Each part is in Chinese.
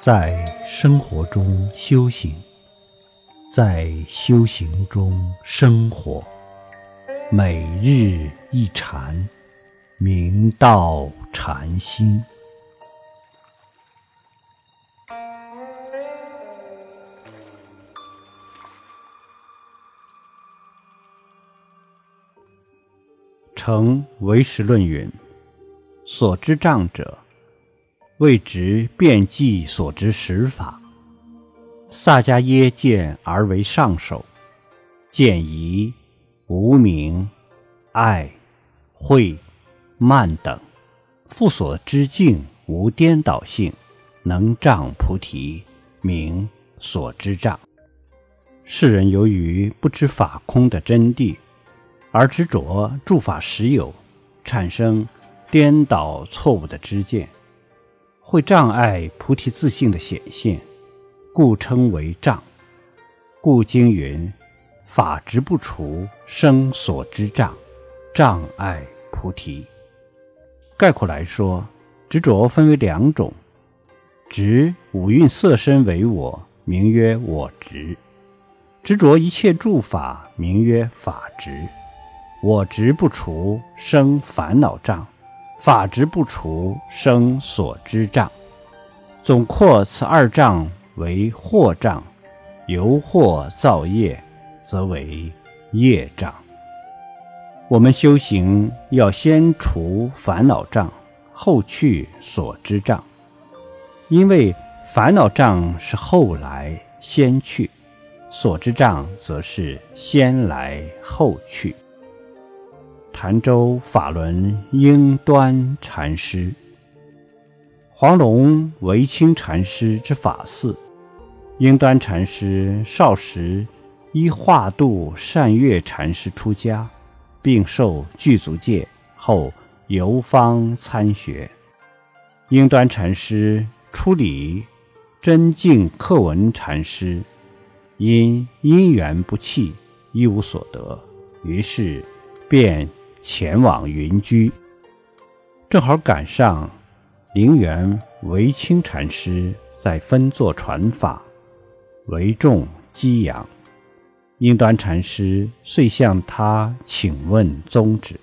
在生活中修行，在修行中生活，每日一禅，明道禅心。成唯识论云：所知障者。谓执遍计所知实法。萨迦耶见而为上首，见疑、无明、爱、慧、慢等，复所知境无颠倒性，能障菩提，名所知障。世人由于不知法空的真谛，而执着诸法实有，产生颠倒错误的知见。会障碍菩提自性的显现，故称为障。故经云：“法执不除，生所知障，障碍菩提。”概括来说，执着分为两种：执五蕴色身为我，名曰我执；执着一切诸法，名曰法执。我执不除，生烦恼障。法执不除，生所知障。总括此二障为惑障，由惑造业，则为业障。我们修行要先除烦恼障，后去所知障。因为烦恼障是后来先去，所知障则是先来后去。潭州法轮英端禅师，黄龙为清禅师之法嗣。英端禅师少时依化度善月禅师出家，并受具足戒，后游方参学。英端禅师出礼真净克文禅师，因因缘不弃，一无所得，于是便。前往云居，正好赶上灵源维清禅师在分座传法，为众激扬。英端禅师遂向他请问宗旨。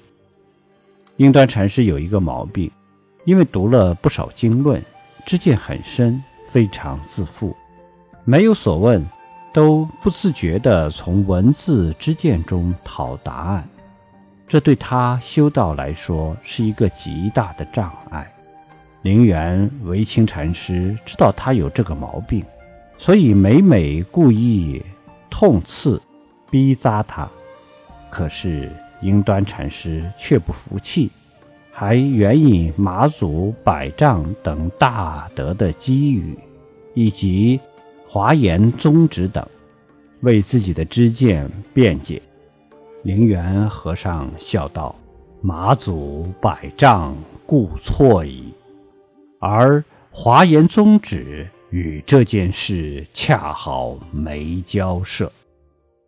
英端禅师有一个毛病，因为读了不少经论，知见很深，非常自负，没有所问，都不自觉地从文字知见中讨答案。这对他修道来说是一个极大的障碍。灵源维清禅师知道他有这个毛病，所以每每故意痛刺、逼扎他。可是英端禅师却不服气，还援引马祖百丈等大德的机语，以及华严宗旨等，为自己的知见辩解。灵源和尚笑道：“马祖百丈，故错矣。而华严宗旨与这件事恰好没交涉。”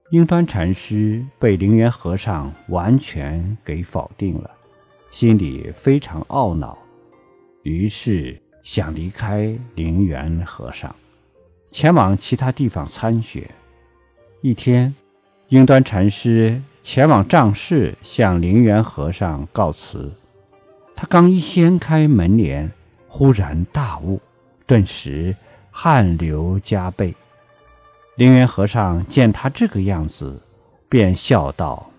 英端禅师被灵源和尚完全给否定了，心里非常懊恼，于是想离开灵源和尚，前往其他地方参学。一天，英端禅师。前往帐室向灵源和尚告辞，他刚一掀开门帘，忽然大悟，顿时汗流浃背。灵源和尚见他这个样子，便笑道：“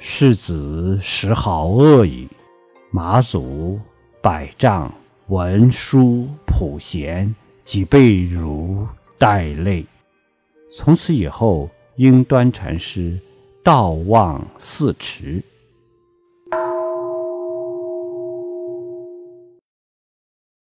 世子实好恶矣！马祖百丈文殊普贤，几被如带泪。”从此以后，应端禅师。道望四迟。